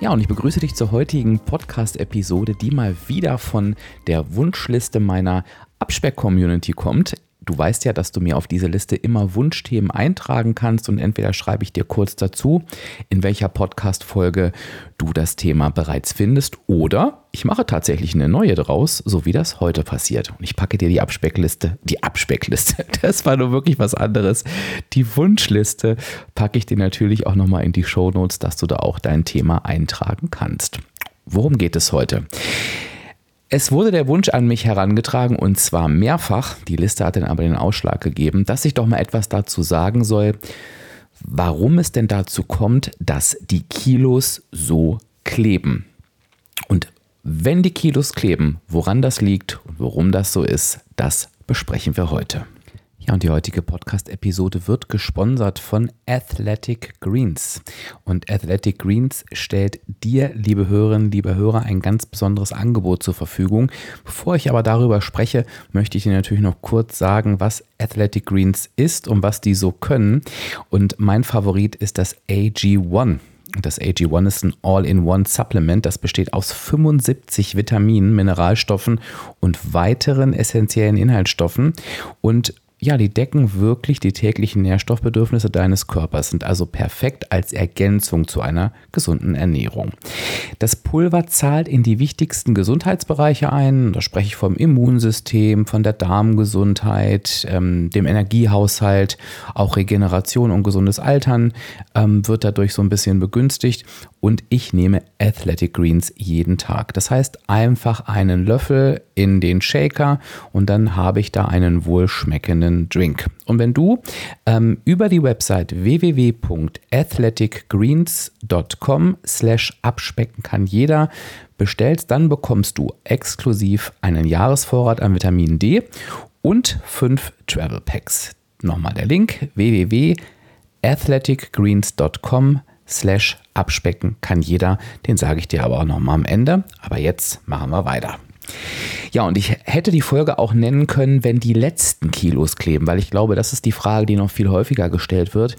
Ja, und ich begrüße dich zur heutigen Podcast-Episode, die mal wieder von der Wunschliste meiner Abspeck-Community kommt. Du weißt ja, dass du mir auf diese Liste immer Wunschthemen eintragen kannst und entweder schreibe ich dir kurz dazu, in welcher Podcast-Folge du das Thema bereits findest oder ich mache tatsächlich eine neue draus, so wie das heute passiert. Und ich packe dir die Abspeckliste, die Abspeckliste, das war nur wirklich was anderes. Die Wunschliste packe ich dir natürlich auch nochmal in die Show Notes, dass du da auch dein Thema eintragen kannst. Worum geht es heute? Es wurde der Wunsch an mich herangetragen und zwar mehrfach, die Liste hat dann aber den Ausschlag gegeben, dass ich doch mal etwas dazu sagen soll, warum es denn dazu kommt, dass die Kilos so kleben. Und wenn die Kilos kleben, woran das liegt und warum das so ist, das besprechen wir heute. Ja, und die heutige Podcast-Episode wird gesponsert von Athletic Greens. Und Athletic Greens stellt dir, liebe Hörerinnen, liebe Hörer, ein ganz besonderes Angebot zur Verfügung. Bevor ich aber darüber spreche, möchte ich dir natürlich noch kurz sagen, was Athletic Greens ist und was die so können. Und mein Favorit ist das AG1. Das AG1 ist ein All-in-One-Supplement. Das besteht aus 75 Vitaminen, Mineralstoffen und weiteren essentiellen Inhaltsstoffen. Und ja, die decken wirklich die täglichen Nährstoffbedürfnisse deines Körpers, sind also perfekt als Ergänzung zu einer gesunden Ernährung. Das Pulver zahlt in die wichtigsten Gesundheitsbereiche ein. Da spreche ich vom Immunsystem, von der Darmgesundheit, ähm, dem Energiehaushalt, auch Regeneration und gesundes Altern ähm, wird dadurch so ein bisschen begünstigt. Und ich nehme Athletic Greens jeden Tag. Das heißt, einfach einen Löffel in den Shaker und dann habe ich da einen wohlschmeckenden einen Drink. Und wenn du ähm, über die Website www.athleticgreens.com slash abspecken kann jeder bestellst, dann bekommst du exklusiv einen Jahresvorrat an Vitamin D und fünf Travel Packs. Nochmal der Link www.athleticgreens.com slash abspecken kann jeder. Den sage ich dir aber auch nochmal am Ende. Aber jetzt machen wir weiter. Ja, und ich hätte die Folge auch nennen können, wenn die letzten Kilos kleben, weil ich glaube, das ist die Frage, die noch viel häufiger gestellt wird.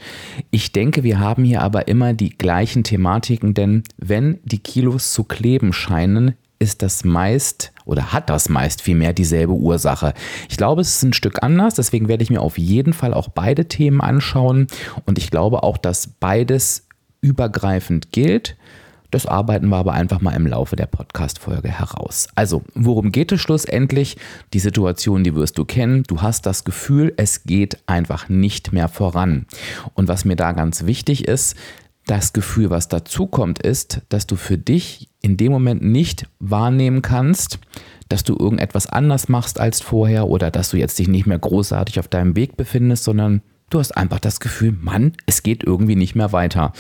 Ich denke, wir haben hier aber immer die gleichen Thematiken, denn wenn die Kilos zu kleben scheinen, ist das meist oder hat das meist vielmehr dieselbe Ursache. Ich glaube, es ist ein Stück anders, deswegen werde ich mir auf jeden Fall auch beide Themen anschauen und ich glaube auch, dass beides übergreifend gilt. Das arbeiten wir aber einfach mal im Laufe der Podcast-Folge heraus. Also, worum geht es schlussendlich? Die Situation, die wirst du kennen. Du hast das Gefühl, es geht einfach nicht mehr voran. Und was mir da ganz wichtig ist, das Gefühl, was dazu kommt, ist, dass du für dich in dem Moment nicht wahrnehmen kannst, dass du irgendetwas anders machst als vorher oder dass du jetzt dich nicht mehr großartig auf deinem Weg befindest, sondern Du hast einfach das Gefühl, Mann, es geht irgendwie nicht mehr weiter.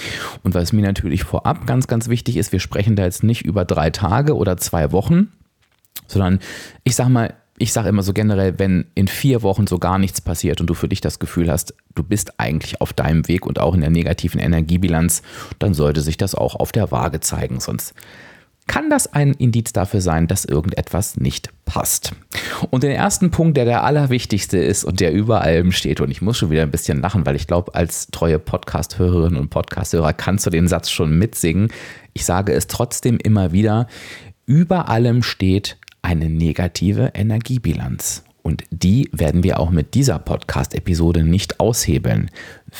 Und was mir natürlich vorab ganz, ganz wichtig ist, wir sprechen da jetzt nicht über drei Tage oder zwei Wochen, sondern ich sag mal, ich sage immer so generell, wenn in vier Wochen so gar nichts passiert und du für dich das Gefühl hast, du bist eigentlich auf deinem Weg und auch in der negativen Energiebilanz, dann sollte sich das auch auf der Waage zeigen. Sonst kann das ein Indiz dafür sein, dass irgendetwas nicht passt. Und den ersten Punkt, der der allerwichtigste ist und der über allem steht, und ich muss schon wieder ein bisschen lachen, weil ich glaube, als treue Podcast-Hörerinnen und Podcast-Hörer kannst du den Satz schon mitsingen. Ich sage es trotzdem immer wieder, über allem steht eine negative Energiebilanz. Und die werden wir auch mit dieser Podcast-Episode nicht aushebeln.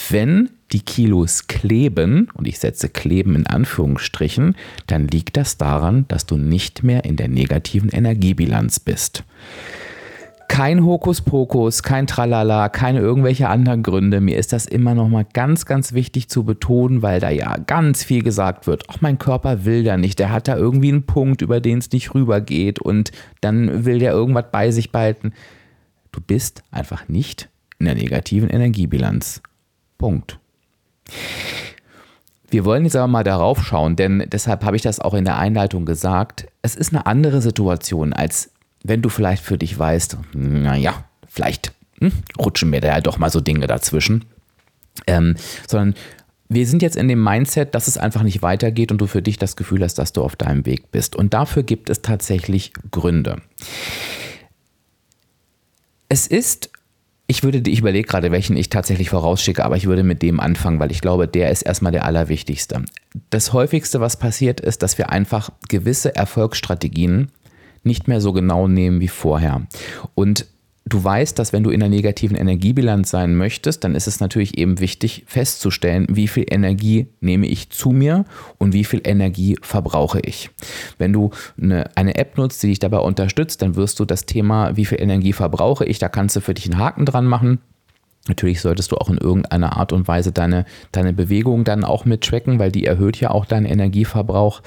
Wenn die Kilos kleben, und ich setze kleben in Anführungsstrichen, dann liegt das daran, dass du nicht mehr in der negativen Energiebilanz bist. Kein Hokuspokus, kein Tralala, keine irgendwelche anderen Gründe. Mir ist das immer noch mal ganz, ganz wichtig zu betonen, weil da ja ganz viel gesagt wird. Ach, mein Körper will da nicht. Der hat da irgendwie einen Punkt, über den es nicht rübergeht und dann will der irgendwas bei sich behalten. Du bist einfach nicht in der negativen Energiebilanz. Punkt. wir wollen jetzt aber mal darauf schauen, denn deshalb habe ich das auch in der Einleitung gesagt. Es ist eine andere Situation, als wenn du vielleicht für dich weißt, naja, vielleicht hm, rutschen mir da ja doch mal so Dinge dazwischen. Ähm, sondern wir sind jetzt in dem Mindset, dass es einfach nicht weitergeht und du für dich das Gefühl hast, dass du auf deinem Weg bist. Und dafür gibt es tatsächlich Gründe. Es ist ich würde, ich überlege gerade, welchen ich tatsächlich vorausschicke, aber ich würde mit dem anfangen, weil ich glaube, der ist erstmal der allerwichtigste. Das häufigste, was passiert, ist, dass wir einfach gewisse Erfolgsstrategien nicht mehr so genau nehmen wie vorher. Und du weißt, dass wenn du in einer negativen Energiebilanz sein möchtest, dann ist es natürlich eben wichtig festzustellen, wie viel Energie nehme ich zu mir und wie viel Energie verbrauche ich. Wenn du eine, eine App nutzt, die dich dabei unterstützt, dann wirst du das Thema, wie viel Energie verbrauche ich, da kannst du für dich einen Haken dran machen. Natürlich solltest du auch in irgendeiner Art und Weise deine, deine Bewegung dann auch mit tracken, weil die erhöht ja auch deinen Energieverbrauch.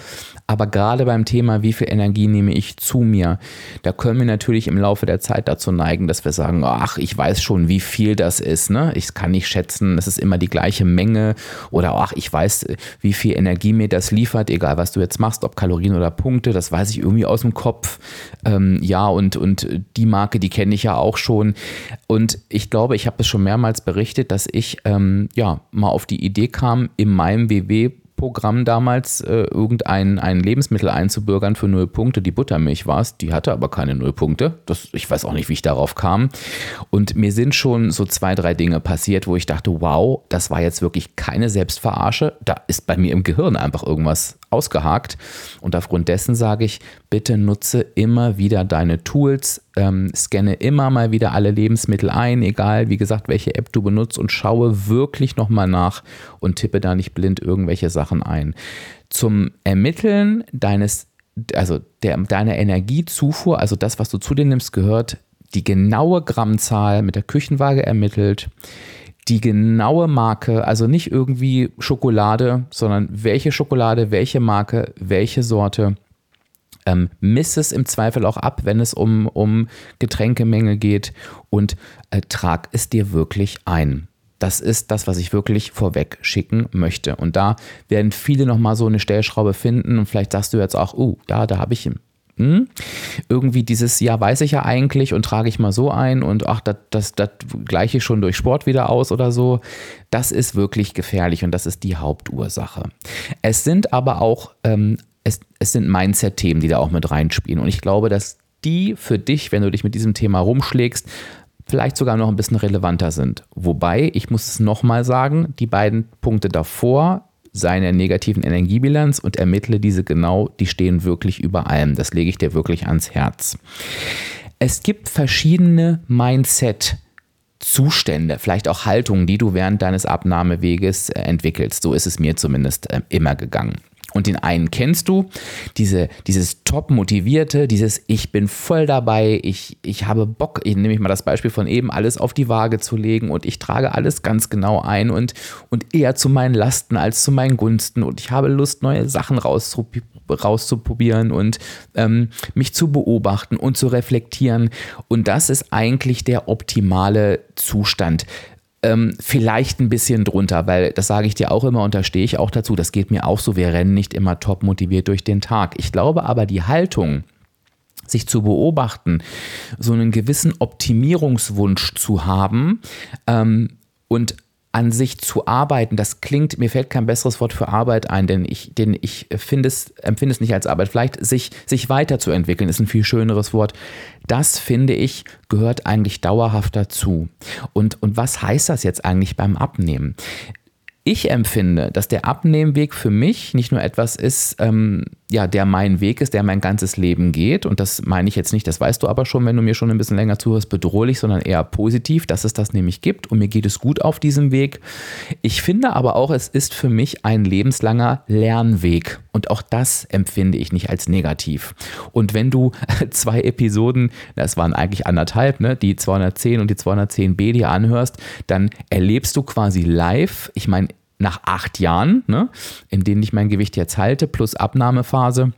Aber gerade beim Thema, wie viel Energie nehme ich zu mir, da können wir natürlich im Laufe der Zeit dazu neigen, dass wir sagen, ach, ich weiß schon, wie viel das ist. Ne? Ich kann nicht schätzen, es ist immer die gleiche Menge. Oder ach, ich weiß, wie viel Energie mir das liefert, egal was du jetzt machst, ob Kalorien oder Punkte, das weiß ich irgendwie aus dem Kopf. Ähm, ja, und, und die Marke, die kenne ich ja auch schon. Und ich glaube, ich habe es schon mehrmals berichtet, dass ich ähm, ja mal auf die Idee kam, in meinem WW Programm damals äh, irgendein ein Lebensmittel einzubürgern für null Punkte. Die Buttermilch war es, die hatte aber keine null Punkte. Das, ich weiß auch nicht, wie ich darauf kam. Und mir sind schon so zwei, drei Dinge passiert, wo ich dachte, wow, das war jetzt wirklich keine Selbstverarsche. Da ist bei mir im Gehirn einfach irgendwas ausgehakt. Und aufgrund dessen sage ich, bitte nutze immer wieder deine Tools, ähm, scanne immer mal wieder alle Lebensmittel ein, egal wie gesagt, welche App du benutzt und schaue wirklich nochmal nach und tippe da nicht blind irgendwelche Sachen ein. Zum Ermitteln deines, also der, deiner Energiezufuhr, also das, was du zu dir nimmst, gehört die genaue Grammzahl mit der Küchenwaage ermittelt die genaue Marke, also nicht irgendwie Schokolade, sondern welche Schokolade, welche Marke, welche Sorte. Ähm, miss es im Zweifel auch ab, wenn es um, um Getränkemenge geht und äh, trag es dir wirklich ein. Das ist das, was ich wirklich vorweg schicken möchte. Und da werden viele nochmal so eine Stellschraube finden und vielleicht sagst du jetzt auch, oh, ja, da habe ich hm, irgendwie dieses, ja, weiß ich ja eigentlich und trage ich mal so ein und ach, das, das, das gleiche schon durch Sport wieder aus oder so. Das ist wirklich gefährlich und das ist die Hauptursache. Es sind aber auch, ähm, es, es sind Mindset-Themen, die da auch mit reinspielen und ich glaube, dass die für dich, wenn du dich mit diesem Thema rumschlägst, vielleicht sogar noch ein bisschen relevanter sind. Wobei, ich muss es nochmal sagen, die beiden Punkte davor seine negativen Energiebilanz und ermittle diese genau, die stehen wirklich über allem. Das lege ich dir wirklich ans Herz. Es gibt verschiedene Mindset- Zustände, vielleicht auch Haltungen, die du während deines Abnahmeweges äh, entwickelst. So ist es mir zumindest äh, immer gegangen. Und den einen kennst du, diese, dieses top motivierte, dieses Ich bin voll dabei, ich, ich habe Bock, ich nehme ich mal das Beispiel von eben, alles auf die Waage zu legen und ich trage alles ganz genau ein und, und eher zu meinen Lasten als zu meinen Gunsten. Und ich habe Lust, neue Sachen rauszuprobieren und ähm, mich zu beobachten und zu reflektieren. Und das ist eigentlich der optimale Zustand ähm, vielleicht ein bisschen drunter, weil das sage ich dir auch immer und da stehe ich auch dazu. Das geht mir auch so. Wir rennen nicht immer top motiviert durch den Tag. Ich glaube aber, die Haltung, sich zu beobachten, so einen gewissen Optimierungswunsch zu haben ähm, und an sich zu arbeiten, das klingt, mir fällt kein besseres Wort für Arbeit ein, denn ich, denn ich finde es, empfinde es nicht als Arbeit. Vielleicht sich, sich weiterzuentwickeln ist ein viel schöneres Wort. Das finde ich gehört eigentlich dauerhaft dazu. Und, und was heißt das jetzt eigentlich beim Abnehmen? Ich empfinde, dass der Abnehmweg für mich nicht nur etwas ist, ähm, ja, der mein Weg ist, der mein ganzes Leben geht. Und das meine ich jetzt nicht, das weißt du aber schon, wenn du mir schon ein bisschen länger zuhörst, bedrohlich, sondern eher positiv, dass es das nämlich gibt. Und mir geht es gut auf diesem Weg. Ich finde aber auch, es ist für mich ein lebenslanger Lernweg. Und auch das empfinde ich nicht als negativ. Und wenn du zwei Episoden, das waren eigentlich anderthalb, ne, die 210 und die 210b dir anhörst, dann erlebst du quasi live, ich meine, nach acht Jahren, ne, in denen ich mein Gewicht jetzt halte, plus Abnahmephase,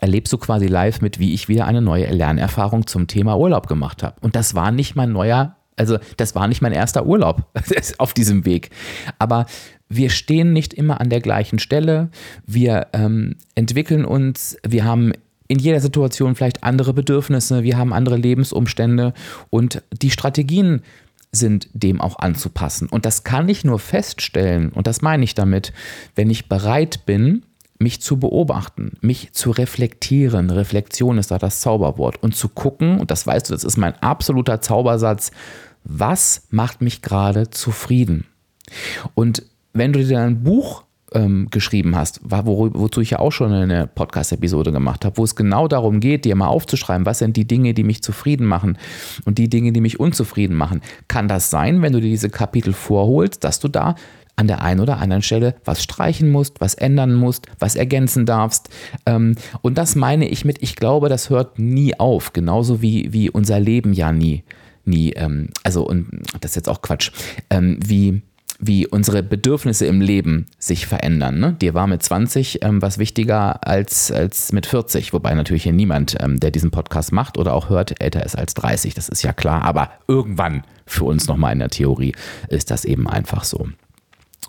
erlebst du quasi live mit, wie ich wieder eine neue Lernerfahrung zum Thema Urlaub gemacht habe. Und das war nicht mein neuer, also das war nicht mein erster Urlaub auf diesem Weg. Aber wir stehen nicht immer an der gleichen Stelle, wir ähm, entwickeln uns, wir haben in jeder Situation vielleicht andere Bedürfnisse, wir haben andere Lebensumstände und die Strategien sind dem auch anzupassen. Und das kann ich nur feststellen, und das meine ich damit, wenn ich bereit bin, mich zu beobachten, mich zu reflektieren. Reflexion ist da das Zauberwort. Und zu gucken, und das weißt du, das ist mein absoluter Zaubersatz, was macht mich gerade zufrieden? Und wenn du dir ein Buch ähm, geschrieben hast, wo, wozu ich ja auch schon eine Podcast-Episode gemacht habe, wo es genau darum geht, dir mal aufzuschreiben, was sind die Dinge, die mich zufrieden machen und die Dinge, die mich unzufrieden machen. Kann das sein, wenn du dir diese Kapitel vorholst, dass du da an der einen oder anderen Stelle was streichen musst, was ändern musst, was ergänzen darfst. Ähm, und das meine ich mit, ich glaube, das hört nie auf, genauso wie, wie unser Leben ja nie, nie, ähm, also und das ist jetzt auch Quatsch, ähm, wie wie unsere Bedürfnisse im Leben sich verändern. Ne? Dir war mit 20 ähm, was wichtiger als, als mit 40, wobei natürlich hier niemand, ähm, der diesen Podcast macht oder auch hört, älter ist als 30, das ist ja klar, aber irgendwann für uns nochmal in der Theorie ist das eben einfach so.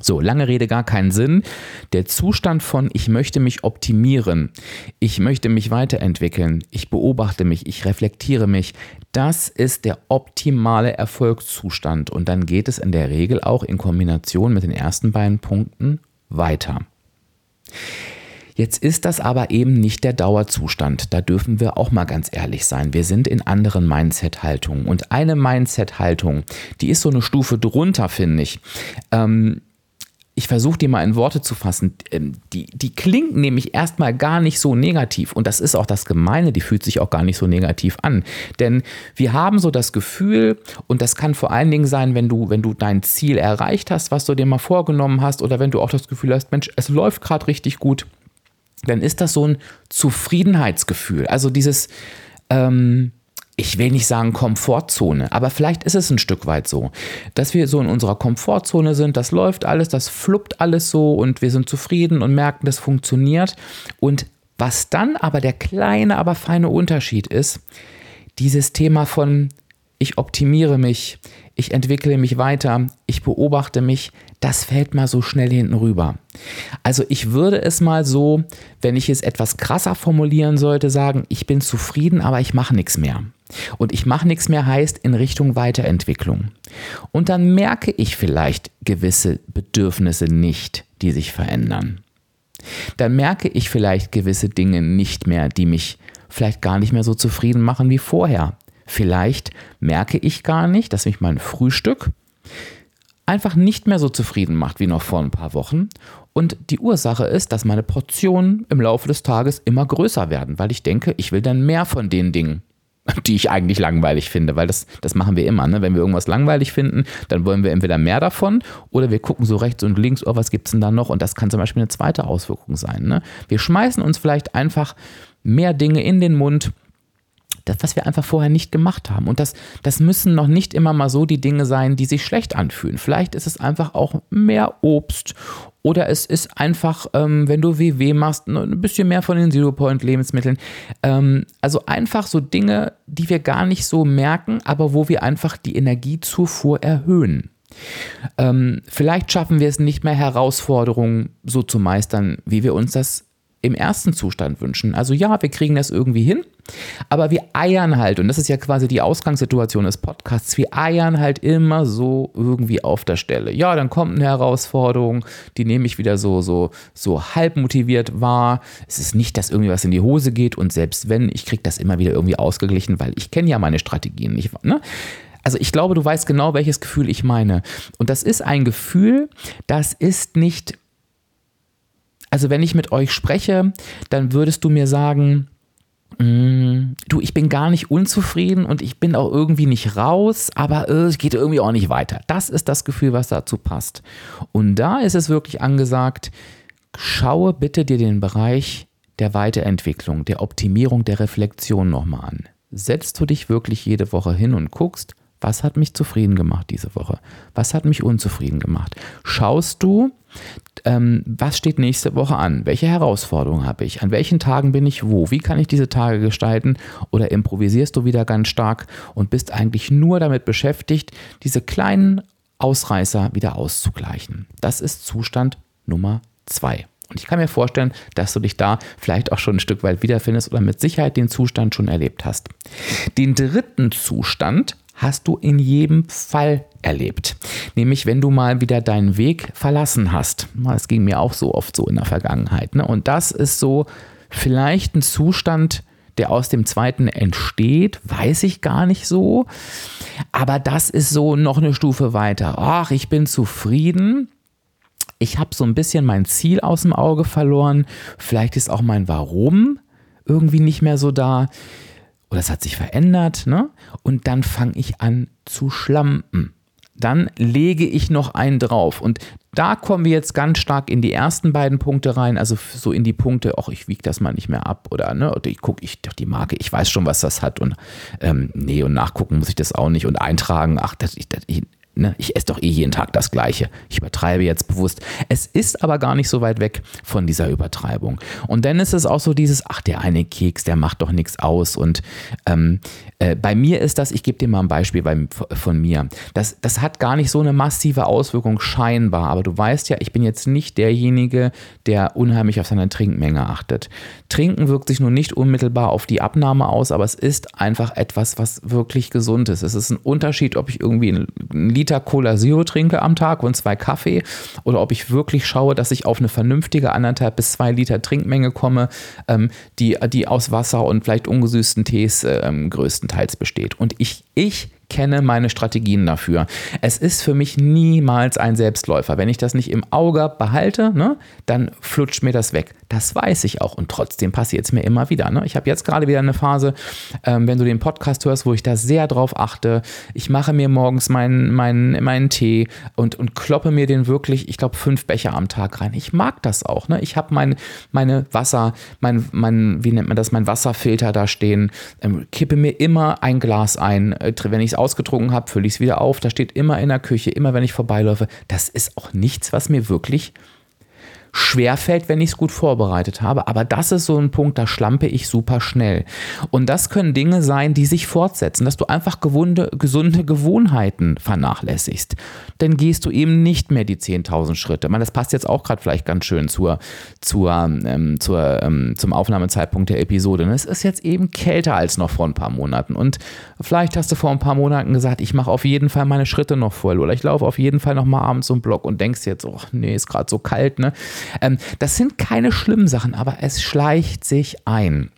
So, lange Rede, gar keinen Sinn. Der Zustand von ich möchte mich optimieren, ich möchte mich weiterentwickeln, ich beobachte mich, ich reflektiere mich, das ist der optimale Erfolgszustand und dann geht es in der Regel auch in Kombination mit den ersten beiden Punkten weiter. Jetzt ist das aber eben nicht der Dauerzustand. Da dürfen wir auch mal ganz ehrlich sein. Wir sind in anderen Mindset-Haltungen. Und eine Mindset-Haltung, die ist so eine Stufe drunter, finde ich. Ähm, ich versuche die mal in Worte zu fassen, ähm, die, die klingt nämlich erstmal gar nicht so negativ. Und das ist auch das Gemeine, die fühlt sich auch gar nicht so negativ an. Denn wir haben so das Gefühl, und das kann vor allen Dingen sein, wenn du, wenn du dein Ziel erreicht hast, was du dir mal vorgenommen hast, oder wenn du auch das Gefühl hast, Mensch, es läuft gerade richtig gut, dann ist das so ein Zufriedenheitsgefühl. Also dieses, ähm, ich will nicht sagen Komfortzone, aber vielleicht ist es ein Stück weit so, dass wir so in unserer Komfortzone sind, das läuft alles, das fluppt alles so und wir sind zufrieden und merken, das funktioniert. Und was dann aber der kleine, aber feine Unterschied ist, dieses Thema von ich optimiere mich, ich entwickle mich weiter, ich beobachte mich, das fällt mal so schnell hinten rüber. Also ich würde es mal so, wenn ich es etwas krasser formulieren sollte, sagen, ich bin zufrieden, aber ich mache nichts mehr. Und ich mache nichts mehr heißt in Richtung Weiterentwicklung. Und dann merke ich vielleicht gewisse Bedürfnisse nicht, die sich verändern. Dann merke ich vielleicht gewisse Dinge nicht mehr, die mich vielleicht gar nicht mehr so zufrieden machen wie vorher. Vielleicht merke ich gar nicht, dass mich mein Frühstück einfach nicht mehr so zufrieden macht wie noch vor ein paar Wochen. Und die Ursache ist, dass meine Portionen im Laufe des Tages immer größer werden, weil ich denke, ich will dann mehr von den Dingen die ich eigentlich langweilig finde, weil das, das machen wir immer. Ne? Wenn wir irgendwas langweilig finden, dann wollen wir entweder mehr davon oder wir gucken so rechts und links, oh, was gibt es denn da noch? Und das kann zum Beispiel eine zweite Auswirkung sein. Ne? Wir schmeißen uns vielleicht einfach mehr Dinge in den Mund, das, was wir einfach vorher nicht gemacht haben. Und das, das müssen noch nicht immer mal so die Dinge sein, die sich schlecht anfühlen. Vielleicht ist es einfach auch mehr Obst oder es ist einfach, ähm, wenn du WW machst, ein bisschen mehr von den Zero-Point-Lebensmitteln. Ähm, also einfach so Dinge, die wir gar nicht so merken, aber wo wir einfach die Energiezufuhr erhöhen. Ähm, vielleicht schaffen wir es nicht mehr, Herausforderungen so zu meistern, wie wir uns das im ersten Zustand wünschen. Also ja, wir kriegen das irgendwie hin, aber wir eiern halt, und das ist ja quasi die Ausgangssituation des Podcasts, wir eiern halt immer so irgendwie auf der Stelle. Ja, dann kommt eine Herausforderung, die nehme ich wieder so, so, so halb motiviert wahr. Es ist nicht, dass irgendwie was in die Hose geht und selbst wenn, ich kriege das immer wieder irgendwie ausgeglichen, weil ich kenne ja meine Strategien nicht. Ne? Also ich glaube, du weißt genau, welches Gefühl ich meine. Und das ist ein Gefühl, das ist nicht also wenn ich mit euch spreche, dann würdest du mir sagen, mm, du, ich bin gar nicht unzufrieden und ich bin auch irgendwie nicht raus, aber äh, es geht irgendwie auch nicht weiter. Das ist das Gefühl, was dazu passt. Und da ist es wirklich angesagt, schaue bitte dir den Bereich der Weiterentwicklung, der Optimierung, der Reflexion nochmal an. Setzt du dich wirklich jede Woche hin und guckst, was hat mich zufrieden gemacht diese Woche? Was hat mich unzufrieden gemacht? Schaust du, ähm, was steht nächste Woche an? Welche Herausforderungen habe ich? An welchen Tagen bin ich wo? Wie kann ich diese Tage gestalten? Oder improvisierst du wieder ganz stark und bist eigentlich nur damit beschäftigt, diese kleinen Ausreißer wieder auszugleichen. Das ist Zustand Nummer zwei. Und ich kann mir vorstellen, dass du dich da vielleicht auch schon ein Stück weit wiederfindest oder mit Sicherheit den Zustand schon erlebt hast. Den dritten Zustand hast du in jedem Fall erlebt. Nämlich, wenn du mal wieder deinen Weg verlassen hast. Das ging mir auch so oft so in der Vergangenheit. Ne? Und das ist so vielleicht ein Zustand, der aus dem zweiten entsteht, weiß ich gar nicht so. Aber das ist so noch eine Stufe weiter. Ach, ich bin zufrieden. Ich habe so ein bisschen mein Ziel aus dem Auge verloren. Vielleicht ist auch mein Warum irgendwie nicht mehr so da. Oder es hat sich verändert. Ne? Und dann fange ich an zu schlampen dann lege ich noch einen drauf. Und da kommen wir jetzt ganz stark in die ersten beiden Punkte rein, also so in die Punkte, ach, ich wiege das mal nicht mehr ab oder, ne, oder ich gucke, ich doch die Marke, ich weiß schon, was das hat und ähm, nee, und nachgucken muss ich das auch nicht und eintragen, ach, das, ich, das, ich, Ne, ich esse doch eh jeden Tag das Gleiche. Ich übertreibe jetzt bewusst. Es ist aber gar nicht so weit weg von dieser Übertreibung. Und dann ist es auch so dieses, ach, der eine Keks, der macht doch nichts aus. Und ähm, äh, bei mir ist das, ich gebe dir mal ein Beispiel bei, von mir. Das, das hat gar nicht so eine massive Auswirkung scheinbar. Aber du weißt ja, ich bin jetzt nicht derjenige, der unheimlich auf seine Trinkmenge achtet. Trinken wirkt sich nun nicht unmittelbar auf die Abnahme aus, aber es ist einfach etwas, was wirklich gesund ist. Es ist ein Unterschied, ob ich irgendwie einen Liter Cola Zero trinke am Tag und zwei Kaffee oder ob ich wirklich schaue, dass ich auf eine vernünftige anderthalb bis zwei Liter Trinkmenge komme, ähm, die, die aus Wasser und vielleicht ungesüßten Tees ähm, größtenteils besteht. Und ich, ich kenne meine Strategien dafür. Es ist für mich niemals ein Selbstläufer. Wenn ich das nicht im Auge behalte, ne, dann flutscht mir das weg. Das weiß ich auch und trotzdem passiert es mir immer wieder. Ne? Ich habe jetzt gerade wieder eine Phase, ähm, wenn du den Podcast hörst, wo ich da sehr drauf achte. Ich mache mir morgens meinen, meinen, meinen Tee und, und kloppe mir den wirklich, ich glaube, fünf Becher am Tag rein. Ich mag das auch. Ne? Ich habe mein, meine Wasser, mein, mein, wie nennt man das, mein Wasserfilter da stehen, ähm, kippe mir immer ein Glas ein. Äh, wenn ich es ausgetrunken habe, fülle ich es wieder auf. Da steht immer in der Küche, immer wenn ich vorbeiläufe. Das ist auch nichts, was mir wirklich schwerfällt, wenn ich es gut vorbereitet habe. Aber das ist so ein Punkt, da schlampe ich super schnell. Und das können Dinge sein, die sich fortsetzen, dass du einfach gewunde, gesunde Gewohnheiten vernachlässigst. Dann gehst du eben nicht mehr die 10.000 Schritte. meine, das passt jetzt auch gerade vielleicht ganz schön zur, zur, ähm, zur, ähm, zum Aufnahmezeitpunkt der Episode. Es ist jetzt eben kälter als noch vor ein paar Monaten. Und vielleicht hast du vor ein paar Monaten gesagt, ich mache auf jeden Fall meine Schritte noch voll oder ich laufe auf jeden Fall noch mal abends zum Block und denkst jetzt, oh nee, ist gerade so kalt, ne? Ähm, das sind keine schlimmen Sachen, aber es schleicht sich ein.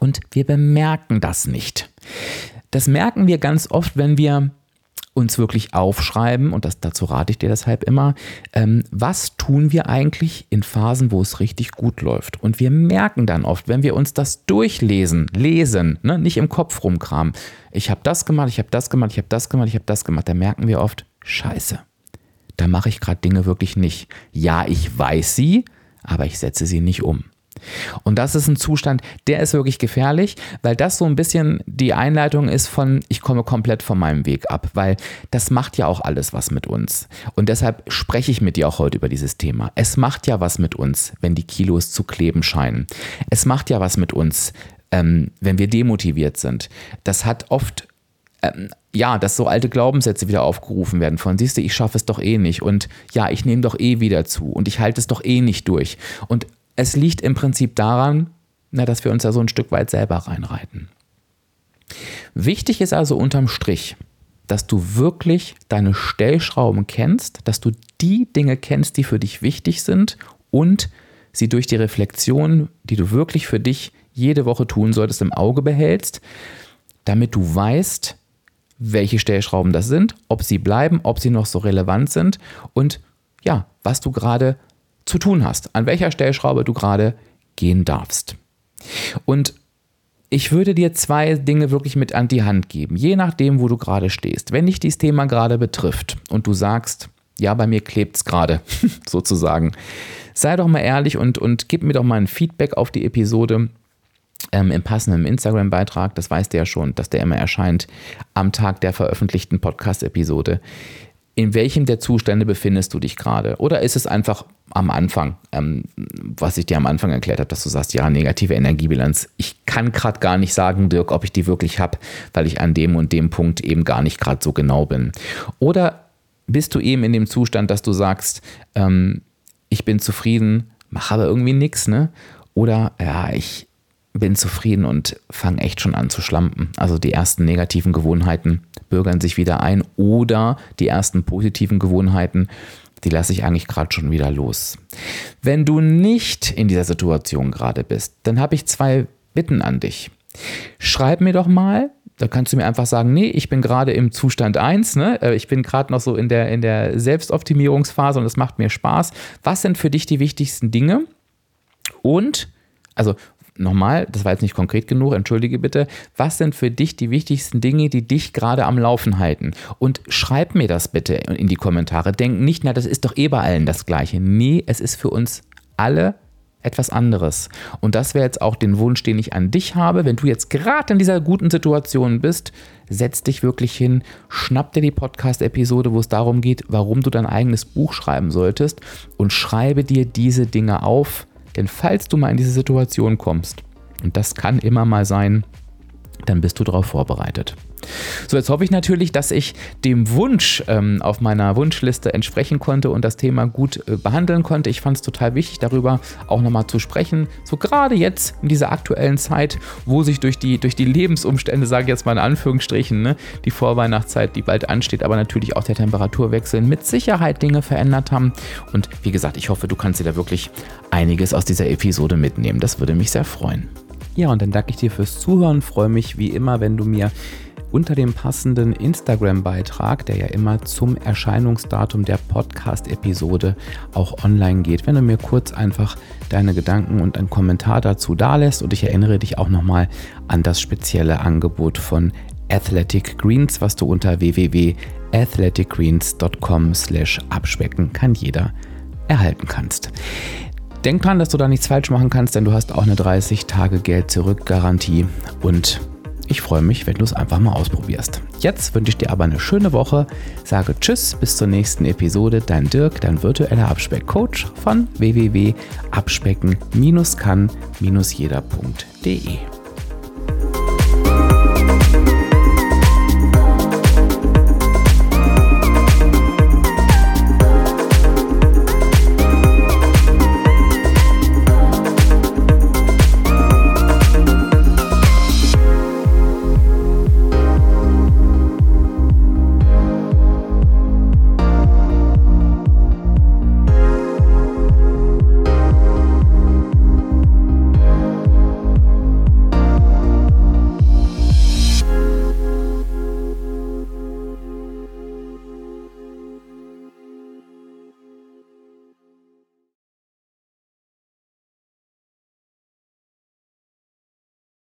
Und wir bemerken das nicht. Das merken wir ganz oft, wenn wir uns wirklich aufschreiben, und das, dazu rate ich dir deshalb immer, ähm, was tun wir eigentlich in Phasen, wo es richtig gut läuft. Und wir merken dann oft, wenn wir uns das durchlesen, lesen, ne, nicht im Kopf rumkramen, ich habe das gemacht, ich habe das gemacht, ich habe das gemacht, ich habe das gemacht, dann merken wir oft, scheiße, da mache ich gerade Dinge wirklich nicht. Ja, ich weiß sie, aber ich setze sie nicht um. Und das ist ein Zustand, der ist wirklich gefährlich, weil das so ein bisschen die Einleitung ist von, ich komme komplett von meinem Weg ab, weil das macht ja auch alles was mit uns. Und deshalb spreche ich mit dir auch heute über dieses Thema. Es macht ja was mit uns, wenn die Kilos zu kleben scheinen. Es macht ja was mit uns, ähm, wenn wir demotiviert sind. Das hat oft ähm, ja, dass so alte Glaubenssätze wieder aufgerufen werden von, siehst du, ich schaffe es doch eh nicht und ja, ich nehme doch eh wieder zu und ich halte es doch eh nicht durch. Und es liegt im Prinzip daran, na, dass wir uns da so ein Stück weit selber reinreiten. Wichtig ist also unterm Strich, dass du wirklich deine Stellschrauben kennst, dass du die Dinge kennst, die für dich wichtig sind und sie durch die Reflexion, die du wirklich für dich jede Woche tun solltest, im Auge behältst, damit du weißt, welche Stellschrauben das sind, ob sie bleiben, ob sie noch so relevant sind und ja, was du gerade zu tun hast, an welcher Stellschraube du gerade gehen darfst. Und ich würde dir zwei Dinge wirklich mit an die Hand geben, je nachdem, wo du gerade stehst. Wenn dich dieses Thema gerade betrifft und du sagst, ja, bei mir klebt es gerade, sozusagen, sei doch mal ehrlich und, und gib mir doch mal ein Feedback auf die Episode ähm, im passenden Instagram-Beitrag, das weißt du ja schon, dass der immer erscheint, am Tag der veröffentlichten Podcast-Episode. In welchem der Zustände befindest du dich gerade? Oder ist es einfach am Anfang, ähm, was ich dir am Anfang erklärt habe, dass du sagst, ja, negative Energiebilanz. Ich kann gerade gar nicht sagen, Dirk, ob ich die wirklich habe, weil ich an dem und dem Punkt eben gar nicht gerade so genau bin. Oder bist du eben in dem Zustand, dass du sagst, ähm, ich bin zufrieden, mache aber irgendwie nichts, ne? Oder ja, ich bin zufrieden und fange echt schon an zu schlampen. Also die ersten negativen Gewohnheiten bürgern sich wieder ein oder die ersten positiven Gewohnheiten, die lasse ich eigentlich gerade schon wieder los. Wenn du nicht in dieser Situation gerade bist, dann habe ich zwei Bitten an dich. Schreib mir doch mal, da kannst du mir einfach sagen, nee, ich bin gerade im Zustand 1, ne? Äh, ich bin gerade noch so in der, in der Selbstoptimierungsphase und es macht mir Spaß. Was sind für dich die wichtigsten Dinge? Und, also nochmal, das war jetzt nicht konkret genug, entschuldige bitte, was sind für dich die wichtigsten Dinge, die dich gerade am Laufen halten? Und schreib mir das bitte in die Kommentare. Denk nicht, na, das ist doch eh bei allen das Gleiche. Nee, es ist für uns alle etwas anderes. Und das wäre jetzt auch den Wunsch, den ich an dich habe. Wenn du jetzt gerade in dieser guten Situation bist, setz dich wirklich hin, schnapp dir die Podcast-Episode, wo es darum geht, warum du dein eigenes Buch schreiben solltest und schreibe dir diese Dinge auf. Denn falls du mal in diese Situation kommst, und das kann immer mal sein, dann bist du darauf vorbereitet. So, jetzt hoffe ich natürlich, dass ich dem Wunsch ähm, auf meiner Wunschliste entsprechen konnte und das Thema gut äh, behandeln konnte. Ich fand es total wichtig, darüber auch nochmal zu sprechen. So gerade jetzt in dieser aktuellen Zeit, wo sich durch die, durch die Lebensumstände, sage ich jetzt mal in Anführungsstrichen, ne, die Vorweihnachtszeit, die bald ansteht, aber natürlich auch der Temperaturwechsel mit Sicherheit Dinge verändert haben. Und wie gesagt, ich hoffe, du kannst dir da wirklich einiges aus dieser Episode mitnehmen. Das würde mich sehr freuen. Ja, und dann danke ich dir fürs Zuhören. Freue mich wie immer, wenn du mir unter dem passenden Instagram-Beitrag, der ja immer zum Erscheinungsdatum der Podcast-Episode auch online geht, wenn du mir kurz einfach deine Gedanken und einen Kommentar dazu dalässt. Und ich erinnere dich auch nochmal an das spezielle Angebot von Athletic Greens, was du unter www.athleticgreens.com slash abspecken kann jeder erhalten kannst. Denk dran, dass du da nichts falsch machen kannst, denn du hast auch eine 30 Tage Geld zurück Garantie und ich freue mich, wenn du es einfach mal ausprobierst. Jetzt wünsche ich dir aber eine schöne Woche. Sage Tschüss, bis zur nächsten Episode. Dein Dirk, dein virtueller Abspeck-Coach von www.abspecken-kann-jeder.de.